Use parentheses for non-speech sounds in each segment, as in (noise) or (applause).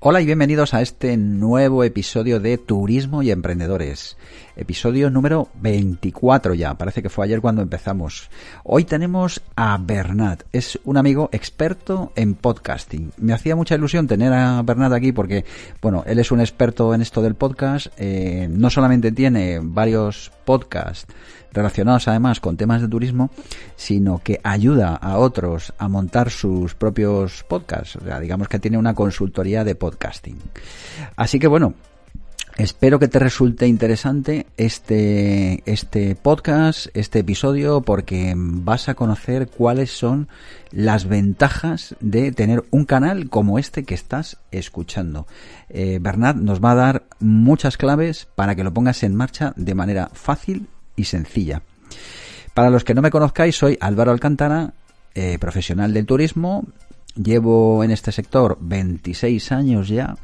Hola y bienvenidos a este nuevo episodio de Turismo y Emprendedores. Episodio número 24 ya, parece que fue ayer cuando empezamos. Hoy tenemos a Bernat, es un amigo experto en podcasting. Me hacía mucha ilusión tener a Bernat aquí porque, bueno, él es un experto en esto del podcast, eh, no solamente tiene varios podcasts, relacionados además con temas de turismo, sino que ayuda a otros a montar sus propios podcasts. O sea, digamos que tiene una consultoría de podcasting. Así que bueno, Espero que te resulte interesante este, este podcast, este episodio, porque vas a conocer cuáles son las ventajas de tener un canal como este que estás escuchando. Eh, nos va a dar muchas claves para que lo pongas en marcha de manera fácil y sencilla. Para los que no me conozcáis, soy Álvaro Alcántara, eh, profesional del turismo. Llevo en este sector 26 años ya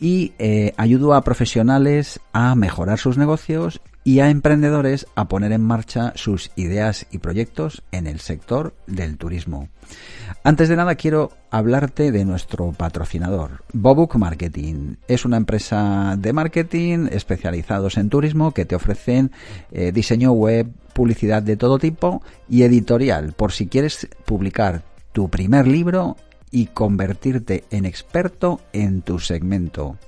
y eh, a profesionales a mejorar sus negocios y a emprendedores a poner en marcha sus ideas y proyectos en el sector del turismo. Antes de nada quiero hablarte de nuestro patrocinador, Bobook Marketing. Es una empresa de marketing especializados en turismo que te ofrecen eh, diseño web, publicidad de todo tipo y editorial por si quieres publicar tu primer libro y convertirte en experto en tu segmento.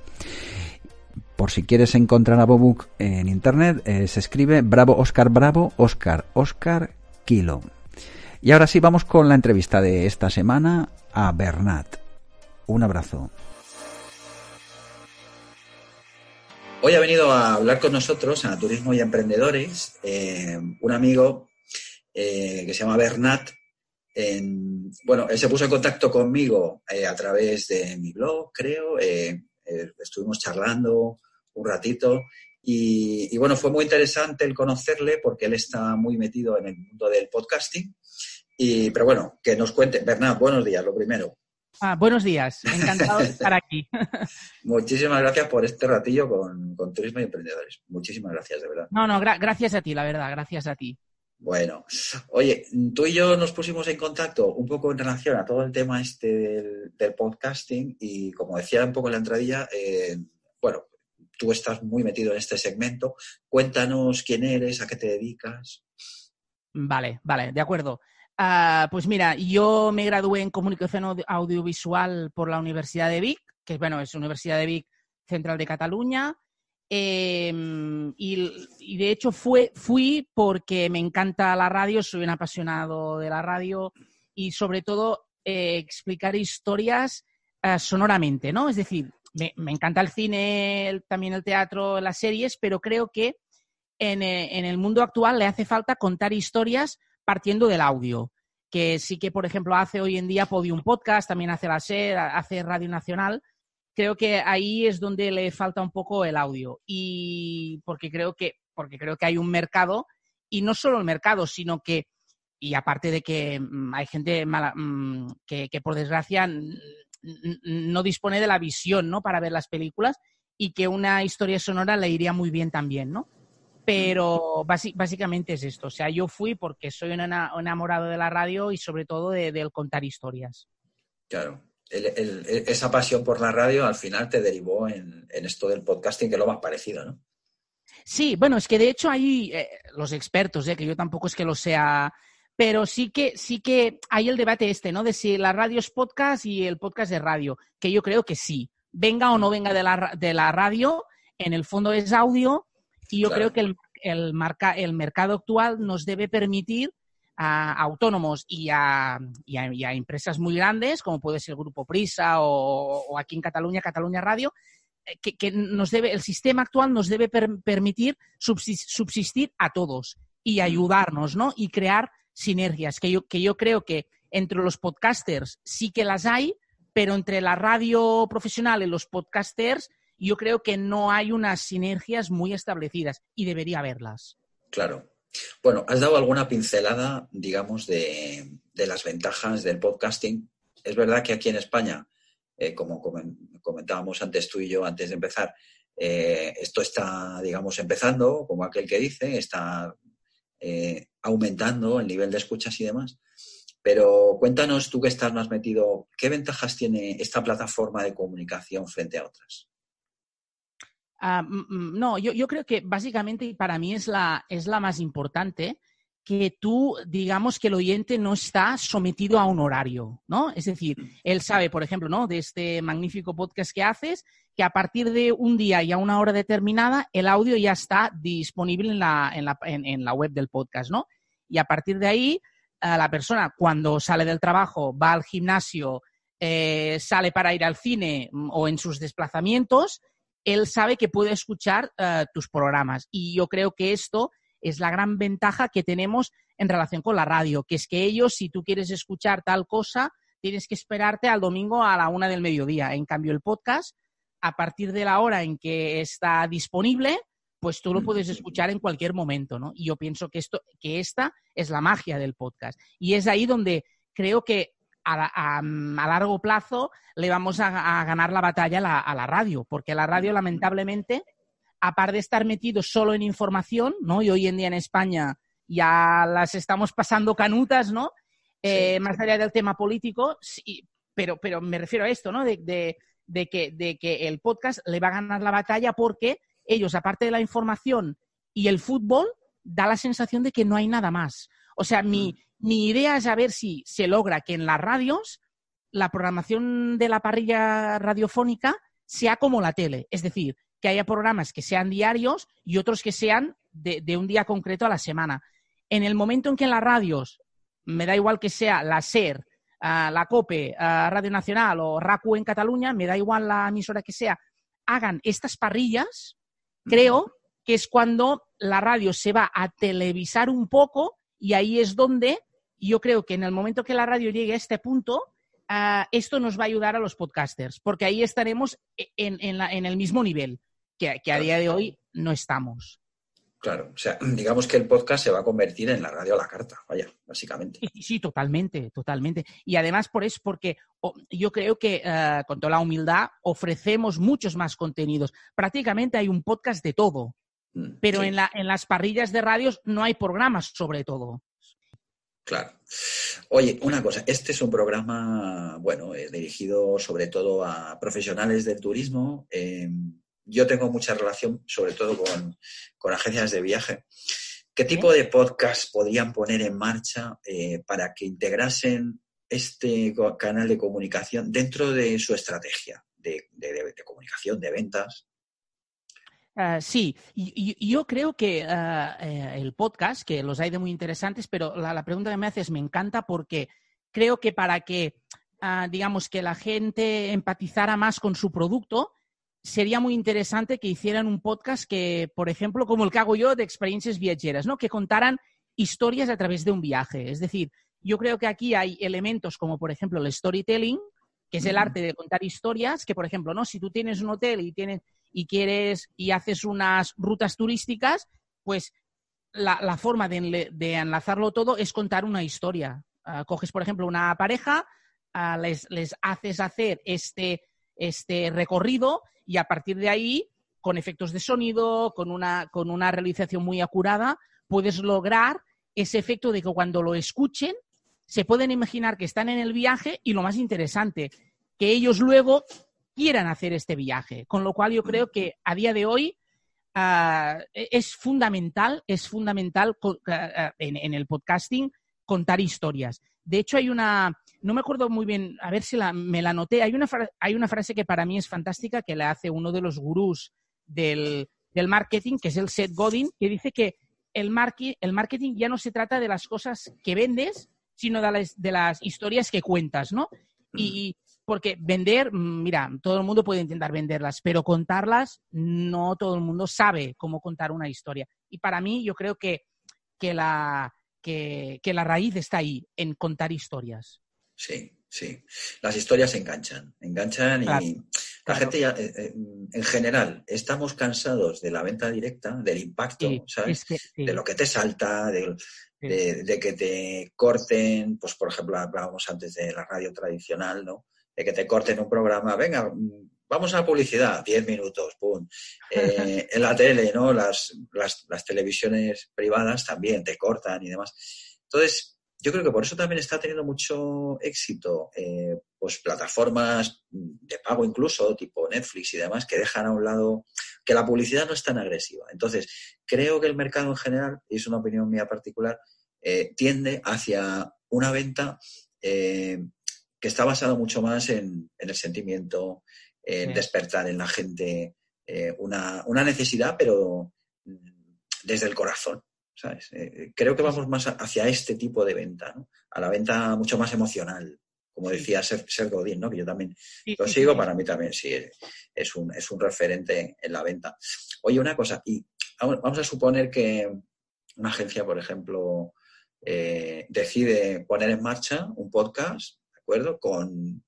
Por si quieres encontrar a Bobook en internet, eh, se escribe Bravo Oscar Bravo Oscar Oscar Kilo. Y ahora sí vamos con la entrevista de esta semana a Bernat. Un abrazo. Hoy ha venido a hablar con nosotros a Turismo y Emprendedores eh, un amigo eh, que se llama Bernat. Bueno, él se puso en contacto conmigo eh, a través de mi blog, creo. estuvimos charlando un ratito y, y, bueno, fue muy interesante el conocerle porque él está muy metido en el mundo del podcasting y, pero bueno, que nos cuente. Bernat, buenos días, lo primero. Ah, buenos días, encantado de estar aquí. (laughs) Muchísimas gracias por este ratillo con, Turismo y Emprendedores. Muchísimas gracias, de verdad. No, no, gracias a ti, la verdad, gracias a ti. Bueno, oye, tú y yo nos pusimos en contacto un poco en relación a todo el tema este del, podcasting y como decía un poco en la entradilla, eh, bueno, tú estás muy metido en este segmento. Cuéntanos quién eres, a qué te dedicas. Vale, vale, de acuerdo. Ah, pues mira, yo me gradué en comunicación audiovisual por la Universidad de Vic, que bueno, es Universidad de Vic Central de Cataluña. Em, y, de hecho fui porque me encanta la radio, soy un apasionado de la radio y sobre todo eh, explicar historias ah, sonoramente, ¿no? Es decir, me, encanta el cine, también el teatro, las series, pero creo que en, eh, en el mundo actual le hace falta contar historias partiendo del audio, que sí que, por ejemplo, hace hoy en día Podium Podcast, también hace la SER, hace Radio Nacional. Creo que ahí es donde le falta un poco el audio. Y porque creo que, porque creo que hay un mercado, y no solo el mercado, sino que, y aparte de que mm, hay gente mm, que, que, por desgracia no dispone de la visión ¿no? para ver las películas y que una historia sonora le iría muy bien también, ¿no? Pero básicamente es esto. O sea, yo fui porque soy un enamorado de la radio y sobre todo del contar historias. Claro. Esa pasión por la radio al final te derivó en, esto del podcasting, que es lo más parecido, ¿no? Sí, bueno, es que de hecho hay eh, los expertos, eh, que yo tampoco es que lo sea, pero sí que, sí que hay el debate este, ¿no? De si la radio es podcast y el podcast es radio, que yo creo que sí. Venga o no venga de la, de la radio, en el fondo es audio y yo creo que el, el, marca, el mercado actual nos debe permitir a autónomos y a, y, a, empresas muy grandes, como puede ser el Grupo Prisa o, aquí en Cataluña, Cataluña Radio, eh, que, que, nos debe, el sistema actual nos debe permitir subsistir a todos y ayudarnos, ¿no? Y crear sinergias, que yo, que yo creo que entre los podcasters sí que las hay, pero entre la radio profesional y los podcasters yo creo que no hay unas sinergias muy establecidas y debería haberlas. Claro. Bueno, has dado alguna pincelada, digamos, de, las ventajas del podcasting. Es verdad que aquí en España, eh, como comentábamos antes tú y yo, antes de empezar, eh, esto está, digamos, empezando, como aquel que dice, está eh, aumentando el nivel de escuchas y demás. Pero cuéntanos, tú que estás más metido, ¿qué ventajas tiene esta plataforma de comunicación frente a otras? Ah, mm, mm, no, yo, creo que básicamente para mí es la, es la más importante que tú, digamos que el oyente no está sometido a un horario, ¿no? Es decir, él sabe, por ejemplo, ¿no? De este magnífico podcast que haces, que a partir de un día y a una hora determinada, el audio ya está disponible en la, en la, en, la web del podcast, ¿no? Y a partir de ahí, la persona cuando sale del trabajo, va al gimnasio, eh, sale para ir al cine mm, o en sus desplazamientos, él sabe que puede escuchar eh, tus programas. Y yo creo que esto es la gran ventaja que tenemos en relación con la radio, que es que ellos, si tú quieres escuchar tal cosa, tienes que esperarte al domingo a la una del mediodía. En cambio, el podcast, a partir de la hora en que está disponible, pues tú lo puedes escuchar en cualquier momento, ¿no? Y yo pienso que esto, que esta es la magia del podcast. Y es ahí donde creo que a, largo plazo le vamos a, ganar la batalla a la, radio, porque la radio lamentablemente, aparte de estar metido solo en información, ¿no? Y hoy en día en España ya las estamos pasando canutas, ¿no? Eh, más allá del tema político, pero, pero me refiero a esto, ¿no? De, de, que, de que el podcast le va a ganar la batalla porque ellos, aparte de la información y el fútbol, da la sensación de que no hay nada más. O sea, mi, mm. Mi idea es a ver si se logra que en las radios la programación de la parrilla radiofónica sea como la tele, es decir, que haya programas que sean diarios y otros que sean de, un día concreto a la semana. En el momento en que en las radios, me da igual que sea la SER, la COPE, Radio Nacional o RACU en Cataluña, me da igual la emisora que sea, hagan estas parrillas, creo que es cuando la radio se va a televisar un poco y ahí es donde yo creo que en el momento que la radio llegue a este punto, ah, esto nos va a ayudar a los podcasters, porque ahí estaremos e, en, el mismo nivel que, a día de hoy no estamos. Claro, o sea, digamos que el podcast se va a convertir en la radio a la carta, vaya, básicamente. Sí, sí totalmente, totalmente. Y además por eso, porque yo creo que ah, con toda la humildad ofrecemos muchos más contenidos. Prácticamente hay un podcast de todo, mm, pero en, la, en las parrillas de radios no hay programas sobre todo. Claro. Oye, una cosa, este es un programa, bueno, eh, dirigido sobre todo a profesionales del turismo. Eh, yo tengo mucha relación, sobre todo con, agencias de viaje. ¿Qué tipo de podcast podrían poner en marcha eh, para que integrasen este canal de comunicación dentro de su estrategia de comunicación, de ventas? Ah, sí, y, yo creo que ah, eh, el podcast, que los hay de muy interesantes, pero la, pregunta que me haces me encanta porque creo que para que, ah, digamos, que la gente empatizara más con su producto, sería muy interesante que hicieran un podcast que, por ejemplo, como el que hago yo de experiencias viajeras, ¿no? Que contaran historias a través de un viaje. Es decir, yo creo que aquí hay elementos como, por ejemplo, el storytelling, que es el arte de contar historias, que, por ejemplo, ¿no? Si tú tienes un hotel y tienes y quieres y haces unas rutas turísticas, pues la, forma de, enlazarlo todo es contar una historia. Ah, coges, por ejemplo, una pareja, ah, les, haces hacer este, este recorrido y a partir de ahí, con efectos de sonido, con una, con una realización muy acurada, puedes lograr ese efecto de que cuando lo escuchen se pueden imaginar que están en el viaje y lo más interesante, que ellos luego quieran hacer este viaje. Con lo cual yo creo que a día de hoy e-, es fundamental, es fundamental ah, ah, en, el podcasting contar historias. De hecho, hay una, no me acuerdo muy bien, a ver si me la noté, hay una, hay una frase que para mí es fantástica que le hace uno de los gurús del, marketing, que es el Seth Godin, que dice que el, el marketing ya no se trata de las cosas que vendes, sino de las, de las historias que cuentas, ¿no? Y, porque vender, mm, mira, todo el mundo puede intentar venderlas, pero contarlas, no todo el mundo sabe cómo contar una historia. Y para mí, yo creo que, que, la, que, la raíz está ahí, en contar historias. Sí, Sí, las historias enganchan, enganchan y la gente ya, eh, eh, en general, estamos cansados de la venta directa, del impacto, ¿sabes? De lo que te salta, de, que te corten, pues por ejemplo, hablábamos antes de la radio tradicional, ¿no? De que te corten un programa, venga, vamos a la publicidad, 10 minutos, pum. (laughs) Eh, en la tele, ¿no? Las, las, las televisiones privadas también te cortan y demás. Entonces, yo creo que por eso también está teniendo mucho éxito eh, pues plataformas de pago incluso, tipo Netflix y demás, que dejan a un lado que la publicidad no es tan agresiva. Entonces, creo que el mercado en general, y es una opinión mía particular, eh, tiende hacia una venta eh, que está basada mucho más en, el sentimiento, en despertar en la gente una, una necesidad, pero desde el corazón. ¿sabes? Eh, eh, creo que vamos más hacia este tipo de venta, ¿no? A la venta mucho más emocional, como decía Ser, Godín, ¿no? Que yo también lo sigo, para mí también sí es un, es un referente en la venta. Oye, una cosa, y vamos a suponer que una agencia, por ejemplo, eh, decide poner en marcha un podcast, ¿de acuerdo? Con,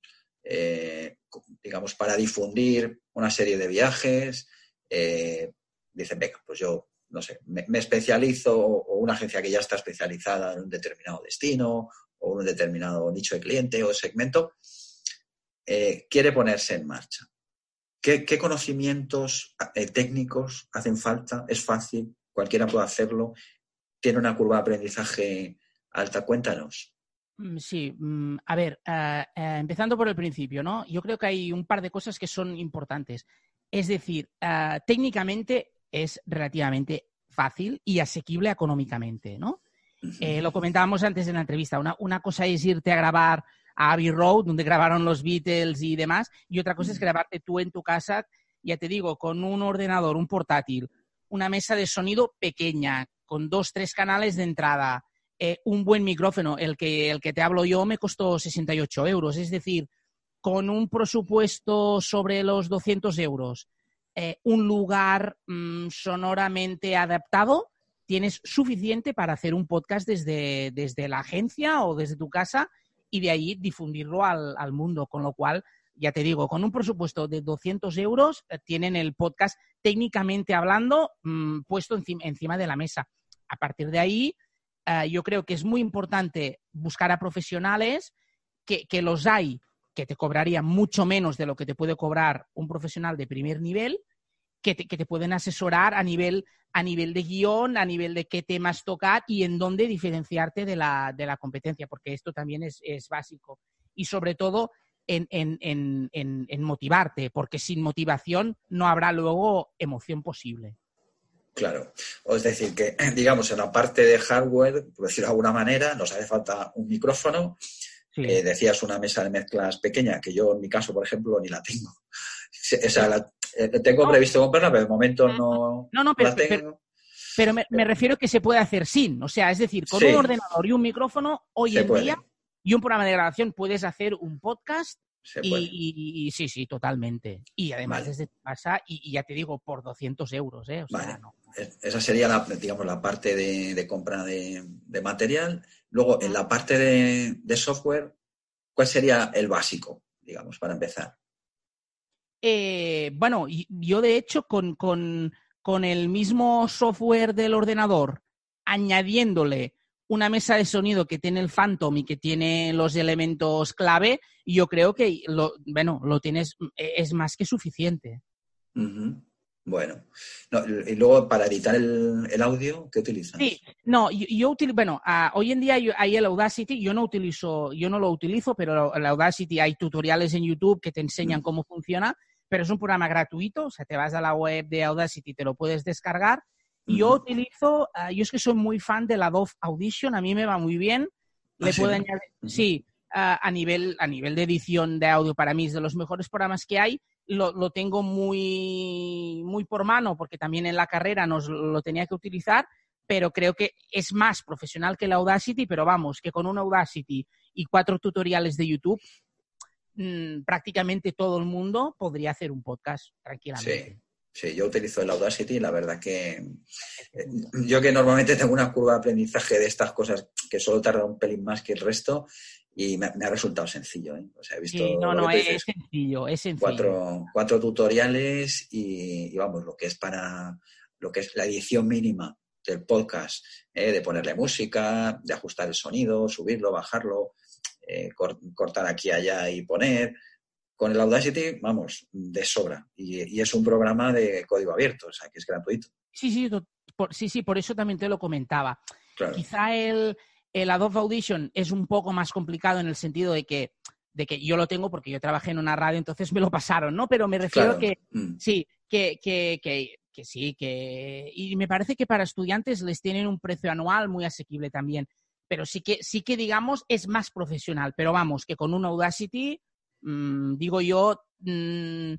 digamos, para difundir una serie de viajes. dicen, venga, pues yo no sé, me, especializo o una agencia que ya está especializada en un determinado destino o un determinado nicho de cliente o segmento, eh, quiere ponerse en marcha. ¿Qué, conocimientos eh, técnicos hacen falta? ¿Es fácil? ¿Cualquiera puede hacerlo? ¿Tiene una curva de aprendizaje alta? Cuéntanos. Mm, sí, mm, a ver, eh, empezando por el principio, ¿no? Yo creo que hay un par de cosas que son importantes. Es decir, técnicamente es relativamente fácil y asequible económicamente, ¿no? Eh, lo comentábamos antes en la entrevista. Una, cosa es irte a grabar a Abbey Road, donde grabaron los Beatles y demás, y otra cosa es grabarte tú en tu casa, ya te digo, con un ordenador, un portátil, una mesa de sonido pequeña, con dos, tres canales de entrada, eh, un buen micrófono. El que, el que te hablo yo me costó 68 euros, es decir, con un presupuesto sobre los 200 euros eh, un lugar mm, sonoramente adaptado, tienes suficiente para hacer un podcast desde, desde, la agencia o desde tu casa y de ahí difundirlo al, mundo. Con lo cual, ya te digo, con un presupuesto de 200 euros eh, tienen el podcast técnicamente hablando mm, puesto encima, de la mesa. A partir de ahí, eh, yo creo que es muy importante buscar a profesionales que, que los hay que te cobraría mucho menos de lo que te puede cobrar un profesional de primer nivel, que te, pueden asesorar a nivel, a nivel de guion, a nivel de qué temas tocar y en dónde diferenciarte de la, de la competencia, porque esto también es, básico. Y sobre todo en, en, en, motivarte, porque sin motivación no habrá luego emoción posible. Claro. O es decir, que (clears throat) digamos en la parte de hardware, por decirlo de alguna manera, nos hace falta un micrófono, eh, decías una mesa de mezclas pequeña, que yo en mi caso, por ejemplo, ni la tengo. (laughs) O sea, eh, tengo previsto comprarla, pero de momento no, no, no pero, la tengo. Pero, me, refiero que se puede hacer sin. O sea, es decir, con un ordenador y un micrófono, hoy en día, y un programa de grabación, puedes hacer un podcast y, sí, sí, totalmente. Y además desde tu casa, y, ya te digo, por 200 euros, ¿eh? Esa sería la, digamos, la parte de, compra de, material. Luego, en la parte de, software, ¿cuál sería el básico, digamos, para empezar? Eh, bueno, yo de hecho con, con el mismo software del ordenador, añadiéndole una mesa de sonido que tiene el Phantom y que tiene los elementos clave, yo creo que lo, bueno, lo tienes, es más que suficiente. Bueno, y luego para editar el, audio, ¿qué utilizas? Sí, no, yo, utilizo, bueno, hoy en día hay el Audacity, yo no utilizo, yo no lo utilizo, pero el Audacity hay tutoriales en YouTube que te enseñan cómo funciona, pero es un programa gratuito, o sea, te vas a la web de Audacity, y te lo puedes descargar yo utilizo, ah, yo es que soy muy fan de la Dove Audition, a mí me va muy bien. Le ah, puedo añadir, sí, a, nivel, a nivel de edición de audio para mí es de los mejores programas que hay. Lo, lo tengo muy, muy por mano porque también en la carrera nos lo tenía que utilizar, pero creo que es más profesional que la Audacity, pero vamos, que con un Audacity y cuatro tutoriales de YouTube, mm, prácticamente todo el mundo podría hacer un podcast tranquilamente. Sí, yo utilizo el Audacity y la verdad que eh, yo que normalmente tengo una curva de aprendizaje de estas cosas que solo tarda un pelín más que el resto y me, ha resultado sencillo. ¿eh? O sea, he visto no, no, es sencillo, es sencillo. Cuatro, cuatro tutoriales y, vamos, lo que es para lo que es la edición mínima del podcast, ¿eh? de ponerle música, de ajustar el sonido, subirlo, bajarlo, eh, cortar aquí allá y poner. Con el Audacity, vamos, de sobra. Y, es un programa de código abierto, o sea, que es gratuito. Sí, sí, por, sí, sí, por eso también te lo comentaba. Quizá el, el Adobe Audition es un poco más complicado en el sentido de que, de que yo lo tengo porque yo trabajé en una radio, entonces me lo pasaron, ¿no? Pero me refiero que mm. sí, que, que, que, sí, que. Y me parece que para estudiantes les tienen un precio anual muy asequible también. Pero sí que, sí que digamos, es más profesional. Pero vamos, que con un Audacity, mm, digo yo, mm,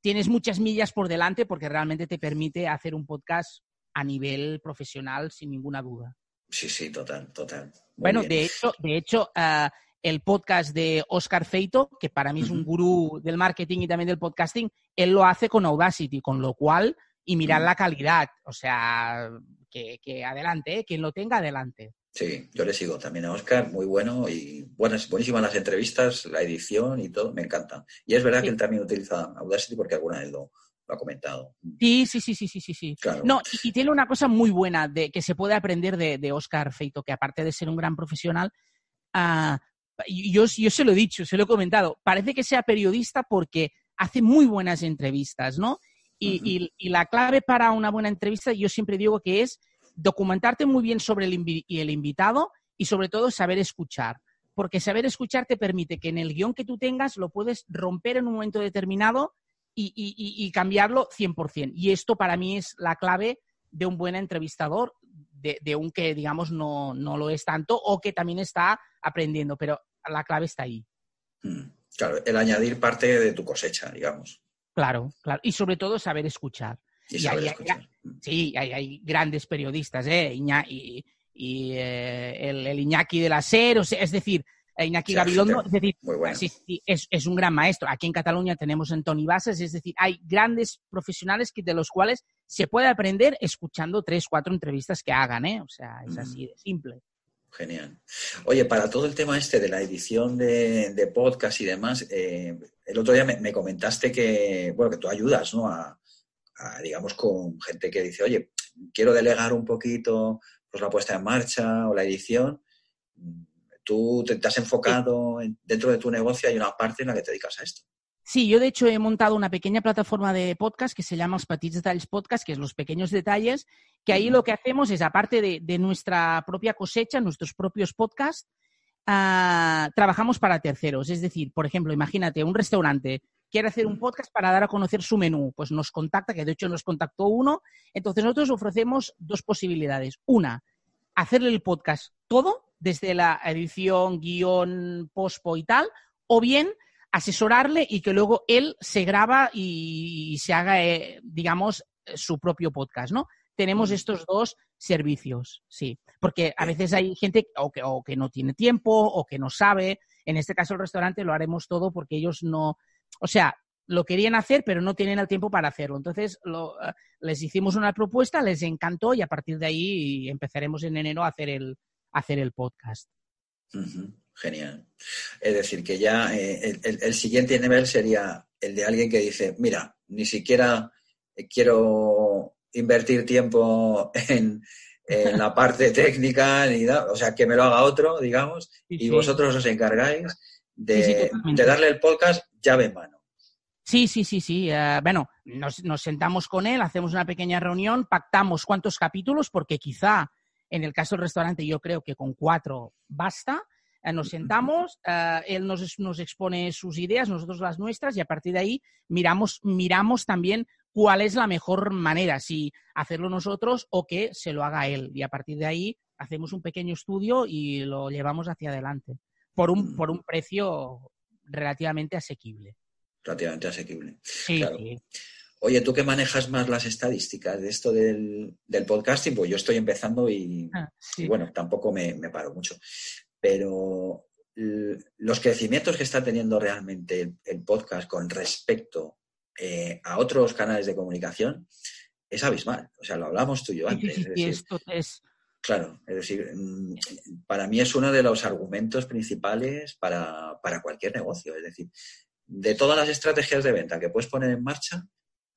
tienes muchas millas por delante porque realmente te permite hacer un podcast a nivel profesional sin ninguna duda. Sí, sí, total, total. bueno, de hecho, de hecho ah, el podcast de Oscar Feito, que para mí es un gurú del marketing y también del podcasting, él lo hace con Audacity, con lo cual, y mirar la calidad, o sea, que, adelante, ¿eh? quien lo tenga, adelante. Sí, yo le sigo también a Oscar, muy bueno y buenas, buenísimas las entrevistas, la edición y todo, me encanta. Y es verdad que él también utiliza Audacity porque alguna vez lo, ha comentado. Sí, sí, sí, sí, sí, sí. sí. No, y, tiene una cosa muy buena de que se puede aprender de, Oscar Feito, que aparte de ser un gran profesional, uh, yo, yo se lo he dicho, se lo he comentado, parece que sea periodista porque hace muy buenas entrevistas, ¿no? Y, y, la clave para una buena entrevista, yo siempre digo que es documentarte muy bien sobre el, el invitado y sobre todo saber escuchar porque saber escuchar te permite que en el guion que tú tengas lo puedes romper en un momento determinado y, cambiarlo 100%. Y esto para mí es la clave de un buen entrevistador, de, un que, digamos, no, lo es tanto o que también está aprendiendo, pero la clave está ahí. Mm, claro, el añadir parte de tu cosecha, digamos. Claro, claro. Y sobre todo saber escuchar. Y, saber escuchar. Mm. sí, hay, grandes periodistas, ¿eh? y, eh, el, el, Iñaki de la SER, es decir, Iñaki Gabilondo, es decir, es, un gran maestro. Aquí en Cataluña tenemos a Tony Bases, es decir, hay grandes profesionales que, de los cuales se puede aprender escuchando tres, cuatro entrevistas que hagan, ¿eh? O sea, es así de simple. Genial. Oye, para todo el tema este de la edición de, podcast y demás, eh, el otro día me, comentaste que, bueno, que tú ayudas, ¿no? A, digamos, con gente que dice, oye, quiero delegar un poquito pues la puesta en marcha o la edición tú te, has enfocado dentro de tu negocio, hay una parte en la que te dedicas a esto. Sí, yo de hecho he montado una pequeña plataforma de podcast que se llama Los Petits Detalles Podcast, que es los pequeños detalles, que ahí lo que hacemos es, aparte de, nuestra propia cosecha, nuestros propios podcasts, ah, trabajamos para terceros. Es decir, por ejemplo, imagínate, un restaurante quiere hacer un podcast para dar a conocer su menú, pues nos contacta, que de hecho nos contactó uno, entonces nosotros ofrecemos dos posibilidades. Una, hacerle el podcast todo, desde la edición, guion, pospo y tal, o bien asesorarle y que luego él se graba y, se haga, eh, digamos, su propio podcast, ¿no? Tenemos estos dos servicios, sí, porque a veces hay gente o que, o que no tiene tiempo o que no sabe. En este caso, el restaurante lo haremos todo porque ellos no, o sea, lo querían hacer, pero no tienen el tiempo para hacerlo. Entonces, eh, les hicimos una propuesta, les encantó y a partir de ahí empezaremos en enero a hacer el, hacer el podcast. Genial. Es decir, que ya eh, el, siguiente nivel sería el de alguien que dice, mira, ni siquiera eh, quiero invertir tiempo en, la parte (laughs) técnica, ni o sea, que me lo haga otro, digamos, y vosotros os encargáis de, darle el podcast llave en mano. Sí, sí, sí, sí. Eh, bueno, nos, nos, sentamos con él, hacemos una pequeña reunión, pactamos cuántos capítulos, porque quizá en el caso del restaurante yo creo que con cuatro basta. Eh, nos sentamos, eh, él nos, nos, expone sus ideas, nosotros las nuestras y a partir de ahí miramos, miramos también cuál es la mejor manera, si hacerlo nosotros o que se lo haga él. Y a partir de ahí hacemos un pequeño estudio y lo llevamos hacia adelante por un, por un precio relativamente asequible. Relativamente asequible. Sí, sí. Oye, tú que manejas más las estadísticas de esto del, podcasting, pues yo estoy empezando y, ah, bueno, tampoco me, paro mucho. Pero los crecimientos que está teniendo realmente el, podcast con respecto eh, a otros canales de comunicación es abismal. O sea, lo hablamos tú y yo antes. Sí, esto es, Claro, es decir, mm, para mí es uno de los argumentos principales para, para cualquier negocio. Es decir, de todas las estrategias de venta que puedes poner en marcha,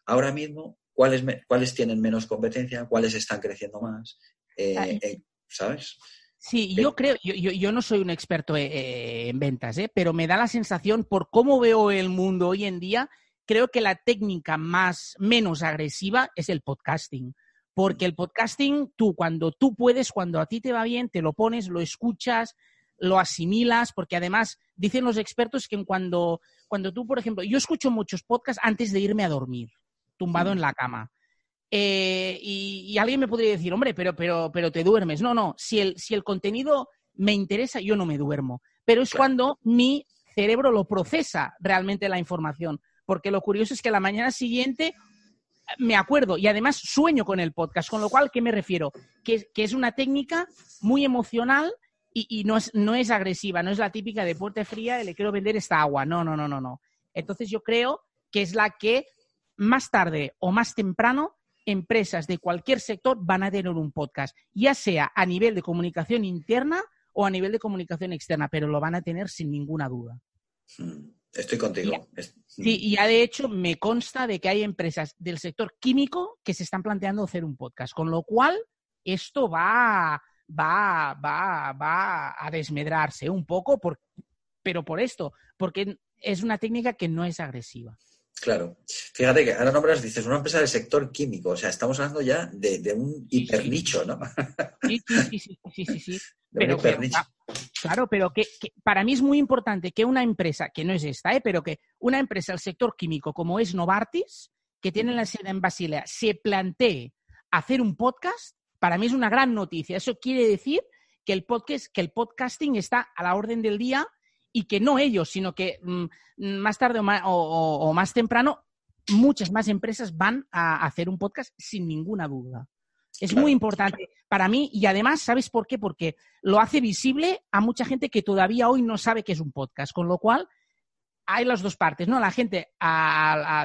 ahora mismo, ¿cuáles, cuáles tienen menos competencia? ¿Cuáles están creciendo más? Eh, eh, ¿Sabes? Sí, yo creo, yo, yo, no soy un experto eh, en ventas, pero me da la sensación, por cómo veo el mundo hoy en día, creo que la técnica más menos agresiva es el podcasting. Porque el podcasting, tú, cuando tú puedes, cuando a ti te va bien, te lo pones, lo escuchas, lo asimilas, porque además dicen los expertos que cuando, cuando tú, por ejemplo, yo escucho muchos podcasts antes de irme a dormir, tumbado en la cama. Eh, y, alguien me podría decir, hombre, pero, pero, pero te duermes. No, no, si el, si el contenido me interesa, yo no me duermo. Pero es cuando mi cerebro lo procesa realmente la información. Porque lo curioso es que la mañana siguiente me acuerdo y además sueño con el podcast, con lo cual, ¿qué me refiero? Que, es una técnica muy emocional y, no, es, no es agresiva, no es la típica de puerta fría le quiero vender esta agua. No, no, no, no, no. Entonces yo creo que es la que más tarde o más temprano empresas de cualquier sector van a tener un podcast, ya sea a nivel de comunicación interna o a nivel de comunicación externa, pero lo van a tener sin ninguna duda. Hmm. Estoy contigo. Sí, y ya de hecho me consta de que hay empresas del sector químico que se están planteando hacer un podcast, con lo cual esto va, va, va, va a desmedrarse un poco, por, pero por esto, porque es una técnica que no es agresiva. Claro. Fíjate que ahora nombras, dices, una empresa del sector químico. O sea, estamos hablando ya de, un hipernicho, ¿no? Sí, sí, sí, sí, sí, sí. (laughs) Pero claro, pero que, para mí es muy importante que una empresa, que no es esta, ¿eh? pero que una empresa del sector químico como es Novartis, que tiene la sede en Basilea, se plantee hacer un podcast, para mí es una gran noticia. Eso quiere decir que el podcast, que el podcasting está a la orden del día y que no ellos, sino que mm, más tarde o más, temprano muchas más empresas van a hacer un podcast sin ninguna duda. Es muy importante para mí y además, ¿sabes por qué? Porque lo hace visible a mucha gente que todavía hoy no sabe qué es un podcast, con lo cual hay las dos partes, ¿no? La gente,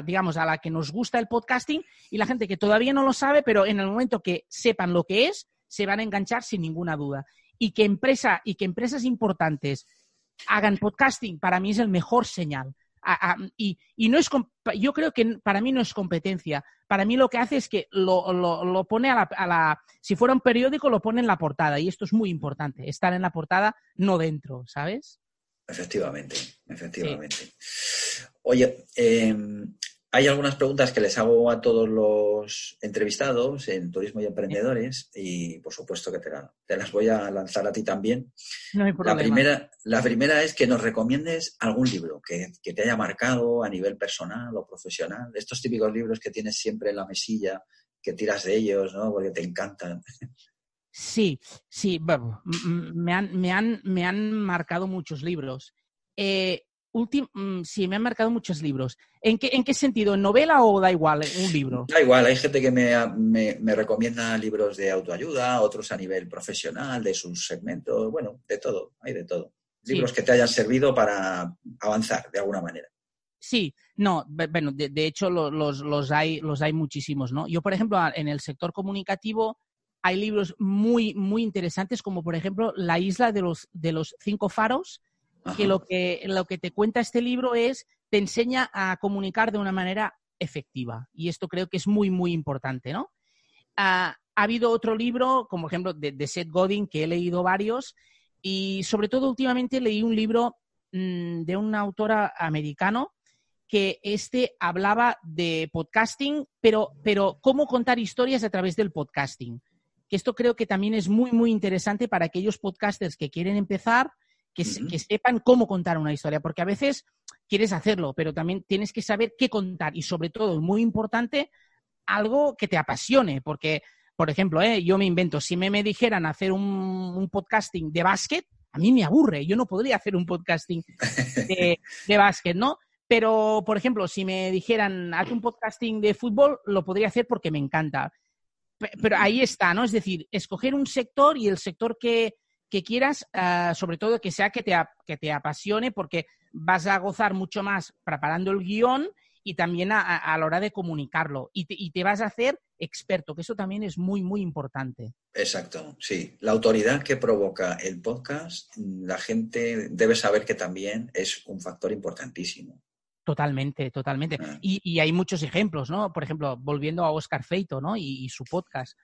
digamos, a la que nos gusta el podcasting y la gente que todavía no lo sabe, pero en el momento que sepan lo que es, se van a enganchar sin ninguna duda. Y que, empresa, y que empresas importantes hagan podcasting, para mí es el mejor señal. Y, no es, yo creo que para mí no es competencia. Para mí lo que hace es que lo, pone a la, si fuera un periódico, lo pone en la portada. Y esto es muy importante, estar en la portada, no dentro, ¿sabes? Efectivamente, efectivamente. Oye, eh, hay algunas preguntas que les hago a todos los entrevistados en Turismo y Emprendedores y por supuesto que te, las voy a lanzar a ti también. No hay problema. La primera, la primera es que nos recomiendes algún libro que, te haya marcado a nivel personal o profesional. Estos típicos libros que tienes siempre en la mesilla, que tiras de ellos, ¿no? Porque te encantan. Sí, sí, me han, me han, me han marcado muchos libros. Eh, Mm, sí, me han marcado muchos libros. ¿En qué, ¿En qué sentido? ¿En novela o da igual un libro? Da igual, hay gente que me, me, recomienda libros de autoayuda, otros a nivel profesional, de sus segmentos, bueno, de todo, hay de todo. Libros que te hayan servido para avanzar de alguna manera. Sí, no, bueno, de, hecho los, los, hay, los hay muchísimos, ¿no? Yo, por ejemplo, en el sector comunicativo hay libros muy, muy interesantes, como por ejemplo La isla de los, de los cinco faros, que lo, que lo que te cuenta este libro es, te enseña a comunicar de una manera efectiva. Y esto creo que es muy, muy importante, ¿no? ha habido otro libro, como ejemplo de, Seth Godin, que he leído varios, y sobre todo últimamente leí un libro mm, de un autor americano que este hablaba de podcasting, pero, pero cómo contar historias a través del podcasting. Que esto creo que también es muy, muy interesante para aquellos podcasters que quieren empezar que, sepan cómo contar una historia, porque a veces quieres hacerlo, pero también tienes que saber qué contar y sobre todo, muy importante, algo que te apasione, porque, por ejemplo, ¿eh? yo me invento, si me, me dijeran hacer un, podcasting de básquet, a mí me aburre, yo no podría hacer un podcasting de, de básquet, ¿no? Pero, por ejemplo, si me dijeran, haz un podcasting de fútbol, lo podría hacer porque me encanta. Pero ahí está, ¿no? Es decir, escoger un sector y el sector que, que quieras, ah, sobre todo que sea que te, que te apasione, porque vas a gozar mucho más preparando el guion y también a, la hora de comunicarlo. Y te, vas a hacer experto, que eso también es muy, muy importante. Exacto, sí. La autoridad que provoca el podcast, la gente debe saber que también es un factor importantísimo. Totalmente, totalmente. Ah. Y, hay muchos ejemplos, ¿no? Por ejemplo, volviendo a Oscar Feito, ¿no? Y, su podcast,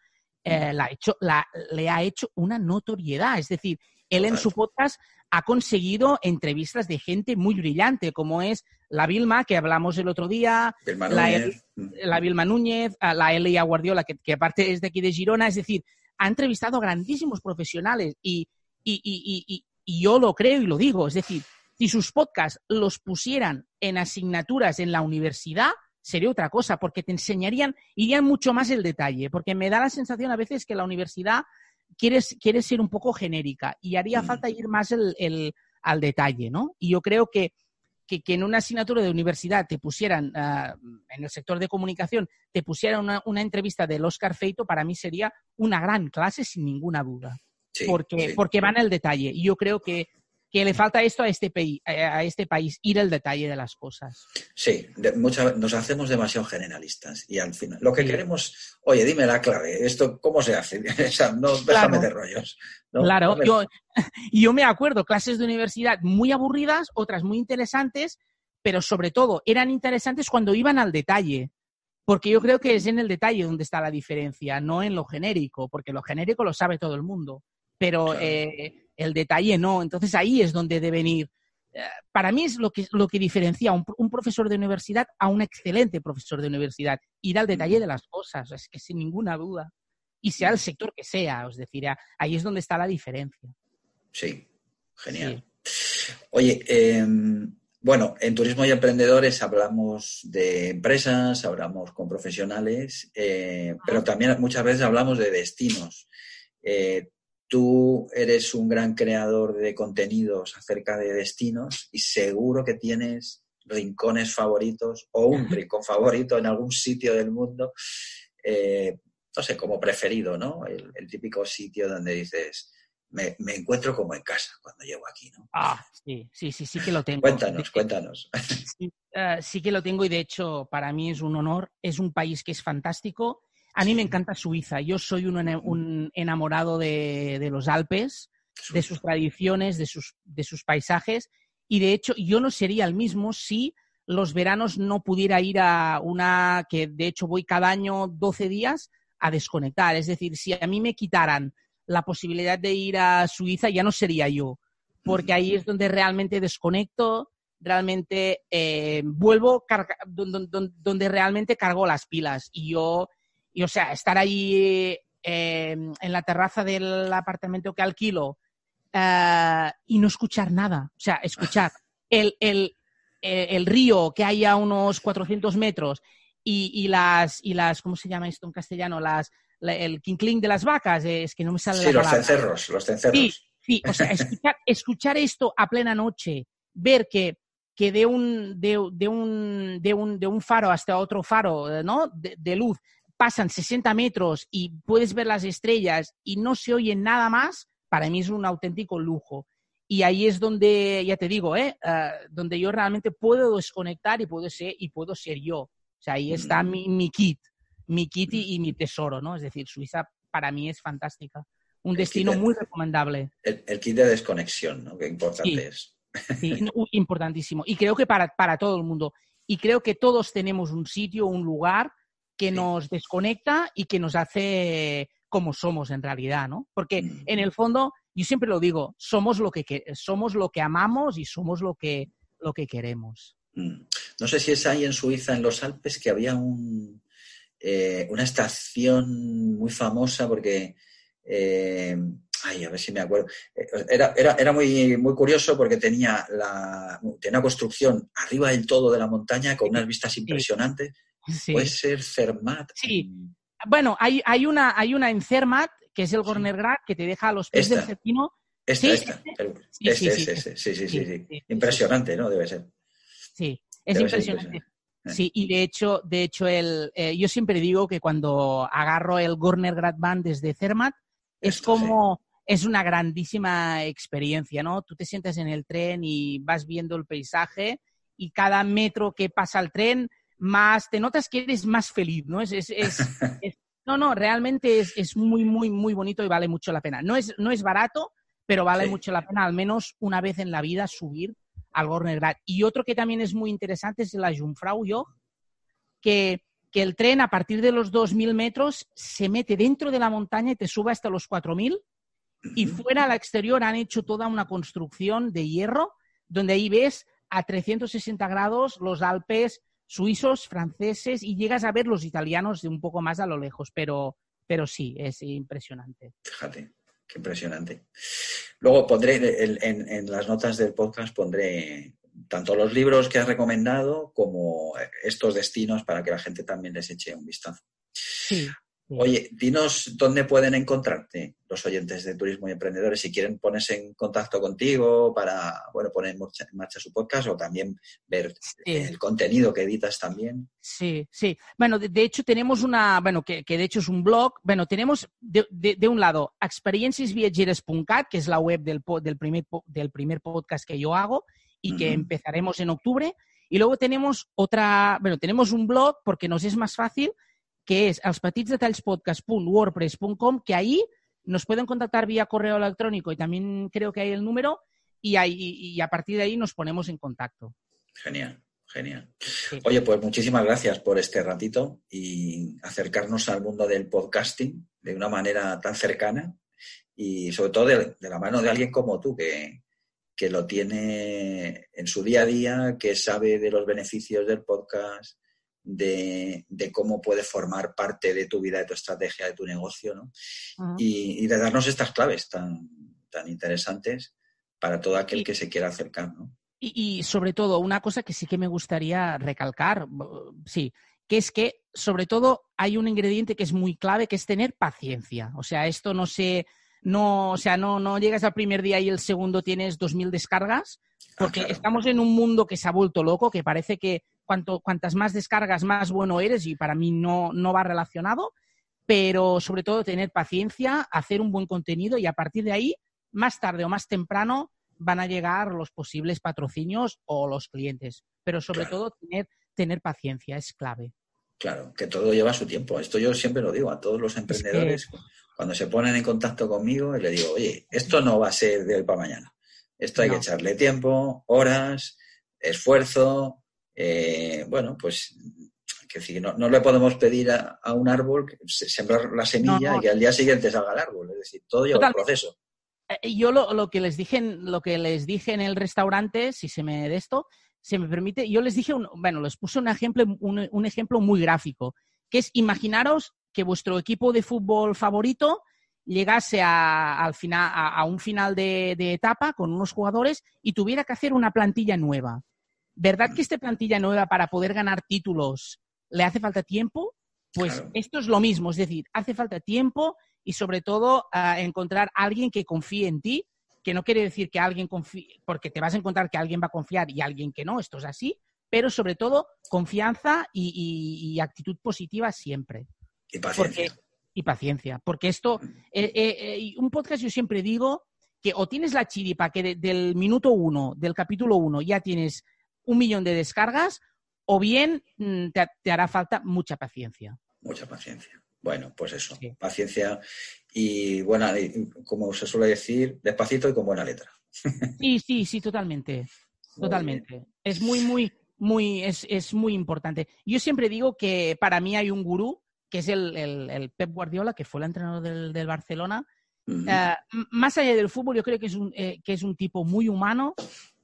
eh, la hecho, la, le ha hecho una notoriedad. Es decir, él en su podcast ha conseguido entrevistas de gente muy brillante, como es la Vilma, que hablamos el otro día, la, la, Vilma Núñez, la Elia Guardiola, que, aparte es de aquí de Girona. Es decir, ha entrevistado a grandísimos profesionales y, y yo lo creo y lo digo. Es decir, si sus podcasts los pusieran en asignaturas en la universidad, sería otra cosa, porque te enseñarían, irían mucho más el detalle, porque me da la sensación a veces que la universidad quiere, quiere ser un poco genérica y haría mm. falta ir más al detalle, ¿no? Y yo creo que, que, en una asignatura de universidad te pusieran, ah, en el sector de comunicación, te pusieran una, una, entrevista del Oscar Feito, para mí sería una gran clase sin ninguna duda. porque, porque van al detalle. Y yo creo que que le falta esto a este, a este país, ir al detalle de las cosas. Sí, nos hacemos demasiado generalistas y al final lo que queremos, oye, dime la clave, esto cómo se hace, (laughs) o sea, no déjame de rollos. Claro, yo, (laughs) yo me acuerdo, clases de universidad muy aburridas, otras muy interesantes, pero sobre todo eran interesantes cuando iban al detalle. Porque yo creo que es en el detalle donde está la diferencia, no en lo genérico, porque lo genérico lo sabe todo el mundo. Pero eh, el detalle no. Entonces ahí es donde deben ir. Eh, para mí es lo que, lo que diferencia a un, profesor de universidad a un excelente profesor de universidad. Ir al detalle de las cosas, es que sin ninguna duda. Y sea el sector que sea, os decir, ahí es donde está la diferencia. Sí, genial. Oye, em, bueno, en Turismo y Emprendedores hablamos de empresas, hablamos con profesionales, eh, pero también muchas veces hablamos de destinos. Eh, tú eres un gran creador de contenidos acerca de destinos y seguro que tienes rincones favoritos o un rincón favorito en algún sitio del mundo, eh, no sé, como preferido, ¿no? El, típico sitio donde dices, me, encuentro como en casa cuando llego aquí, ¿no? Ah, sí, sí, sí, sí que lo tengo. Cuéntanos, cuéntanos. Eh, sí que lo tengo y de hecho para mí es un honor, es un país que es fantástico a mí me encanta Suiza. Yo soy un, enamorado de, los Alpes, de sus tradiciones, de sus, de sus paisajes. Y de hecho, yo no sería el mismo si los veranos no pudiera ir a una que de hecho voy cada año 12 días a desconectar. Es decir, si a mí me quitaran la posibilidad de ir a Suiza, ya no sería yo, porque ahí es donde realmente desconecto, realmente eh, vuelvo, donde, donde, realmente cargo las pilas. Y yo y o sea, estar ahí eh, en la terraza del apartamento que alquilo eh, y no escuchar nada. O sea, escuchar (laughs) el, el, eh, el río que hay a unos 400 metros y, y, las, y las, ¿cómo se llama esto en castellano? Las, el quincling de las vacas, es que no me sale sí, los cencerros, los cencerros. Sí, sí, o sea, escuchar, (laughs) escuchar esto a plena noche, ver que que de un, de, de, un, de, un, de un faro hasta otro faro ¿no? de, luz pasan 60 metros y puedes ver las estrellas y no se oye nada más, para mí es un auténtico lujo. Y ahí es donde, ya te digo, ¿eh? Ah, donde yo realmente puedo desconectar y puedo ser, y puedo ser yo. O sea, ahí está mm. mi, kit, mi kit y, mi tesoro, ¿no? Es decir, Suiza para mí es fantástica. Un destino muy recomendable. El, kit de desconexión, ¿no? Qué importante es. Sí, (laughs) importantísimo. Y creo que para, para todo el mundo. Y creo que todos tenemos un sitio, un lugar que nos desconecta y que nos hace como somos en realidad, ¿no? Porque mm. en el fondo, yo siempre lo digo, somos lo que, somos lo que amamos y somos lo que, lo que queremos. Mm. No sé si es ahí en Suiza, en los Alpes, que había un, eh, una estación muy famosa porque... Eh, ay, a ver si me acuerdo. Eh, era, era, muy, muy curioso porque tenía, la, tenía una construcción arriba del todo de la montaña con unas vistas impresionantes. Puede ser Fermat. Sí. Bueno, hay, hay, una, hay una en Fermat, que es el Gornergrat, que te deja a los pies del Cetino. Esta, esta. Sí, sí, sí, sí, Impresionante, ¿no? Debe ser. Sí, es impresionante. Sí, y de hecho, de hecho el, eh, yo siempre digo que cuando agarro el Gornergrat Band desde Fermat, es como, es una grandísima experiencia, ¿no? Tú te sientas en el tren y vas viendo el paisaje y cada metro que pasa el tren más, te notas que eres más feliz, ¿no? Es, es, (laughs) es, No, no, realmente es, es, muy, muy, muy bonito y vale mucho la pena. No es, no es barato, pero vale mucho la pena al menos una vez en la vida subir al Gornergrat. Y otro que también es muy interesante es la Jungfrau Joch, que, que el tren a partir de los 2.000 metros se mete dentro de la montaña y te sube hasta los 4.000 y fuera al exterior han hecho toda una construcción de hierro donde ahí ves a 360 grados los Alpes suizos, franceses y llegas a ver los italianos de un poco más a lo lejos, pero, pero sí, es impresionante. Fíjate, qué impresionante. Luego pondré en, las notas del podcast pondré tanto los libros que has recomendado como estos destinos para que la gente también les eche un vistazo. Sí. Oye, dinos dónde pueden encontrarte los oyentes de Turismo y Emprendedores si quieren ponerse en contacto contigo para bueno, poner en marcha su podcast o también ver el contenido que editas también. Sí, sí. Bueno, de, hecho tenemos una, bueno, que, de hecho es un blog. Bueno, tenemos de, un lado experienciasviajeres.cat, que es la web del, del, primer, del primer podcast que yo hago y que empezaremos en octubre. Y luego tenemos otra, bueno, tenemos un blog porque nos es más fácil que es elspetitsdetallspodcast.wordpress.com, que ahí nos pueden contactar vía correo electrónico y también creo que hay el número y, ahí, y a partir de ahí nos ponemos en contacto. Genial, genial. Oye, pues muchísimas gracias por este ratito y acercarnos al mundo del podcasting de una manera tan cercana y sobre todo de, la mano de alguien como tú que, que lo tiene en su día a día, que sabe de los beneficios del podcast, de, cómo puede formar parte de tu vida, de tu estrategia, de tu negocio, ¿no? y, de darnos estas claves tan, tan interesantes para todo aquel que se quiera acercar, ¿no? Y, sobre todo, una cosa que sí que me gustaría recalcar, sí, que es que sobre todo hay un ingrediente que es muy clave, que es tener paciencia. O sea, esto no se, no, o sea, no, no llegas al primer día y el segundo tienes 2.000 descargas, ah, porque estamos en un mundo que se ha vuelto loco, que parece que cuanto, cuantas más descargas, más bueno eres y para mí no, no va relacionado, pero sobre todo tener paciencia, hacer un buen contenido y a partir de ahí, más tarde o más temprano, van a llegar los posibles patrocinios o los clientes. Pero sobre todo tener, tener paciencia es clave. Claro, que todo lleva su tiempo. Esto yo siempre lo digo a todos los emprendedores. Cuando se ponen en contacto conmigo, le digo, oye, esto no va a ser de hoy para mañana. Esto hay que echarle tiempo, horas, esfuerzo, eh, bueno, pues que no, no, le podemos pedir a, un árbol sembrar la semilla y que al día siguiente salga el árbol. Es decir, todo lleva un proceso. Eh, yo lo, que les dije, lo que les dije en el restaurante, si se me de esto, se me permite, yo les dije, bueno, les puse un ejemplo, un, ejemplo muy gráfico, que es imaginaros que vuestro equipo de fútbol favorito llegase a, al final, a, un final de, etapa con unos jugadores y tuviera que hacer una plantilla nueva. ¿Verdad que esta plantilla nueva para poder ganar títulos le hace falta tiempo? Pues esto es lo mismo, es decir, hace falta tiempo y sobre todo encontrar a alguien que confíe en ti, que no quiere decir que alguien confíe, porque te vas a encontrar que alguien va a confiar y alguien que no, esto es así, pero sobre todo confianza y, actitud positiva siempre. Y paciencia. y paciencia, porque esto, eh, eh, eh, un podcast yo siempre digo que o tienes la chiripa que del minuto uno, del capítulo uno, ya tienes un millón de descargas o bien mm, te, hará falta mucha paciencia. Mucha paciencia. Bueno, pues eso, paciencia y buena, como se suele decir, despacito y con buena letra. (laughs) Sí, sí, sí, totalmente. totalmente. Es muy, muy, muy, es, muy importante. Yo siempre digo que para mí hay un gurú, que es el, Pep Guardiola, que fue el entrenador del, Barcelona. Eh, más allá del fútbol, yo creo que es un, eh, que es un tipo muy humano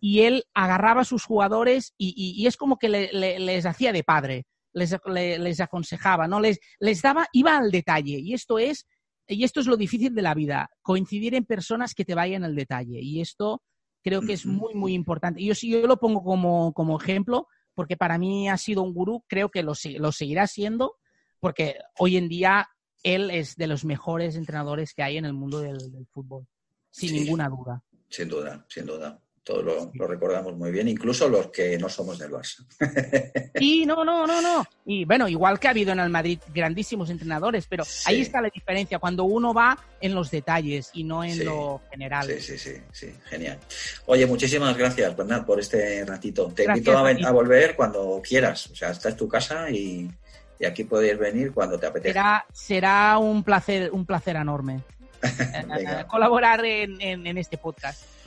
y él agarraba a sus jugadores y, es como que les hacía de padre, les, les aconsejaba, ¿no? Les, les, daba, iba al detalle. Y esto es, y esto es lo difícil de la vida, coincidir en personas que te vayan al detalle. Y esto creo que es muy, muy importante. Yo, yo lo pongo como, como ejemplo, porque para mí ha sido un gurú, creo que lo, lo seguirá siendo, porque hoy en día él es de los mejores entrenadores que hay en el mundo del, fútbol, sin ninguna duda. Sin duda, sin duda todos lo, recordamos muy bien, incluso los que no somos del Barça. (laughs) Sí, no, no, no, no. Y bueno, igual que ha habido en el Madrid grandísimos entrenadores, pero ahí está la diferencia, cuando uno va en los detalles y no en lo general. Sí, sí, sí, sí, genial. Oye, muchísimas gracias, Bernat, por este ratito. Te invito a, volver cuando quieras, o sea, esta es tu casa y, y aquí podéis venir cuando te apetezca. Será, será un placer, un placer enorme (laughs) eh, colaborar en, en este podcast.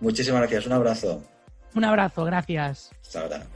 Muchísimas gracias, un abrazo. Un abrazo, gracias. Hasta ahora.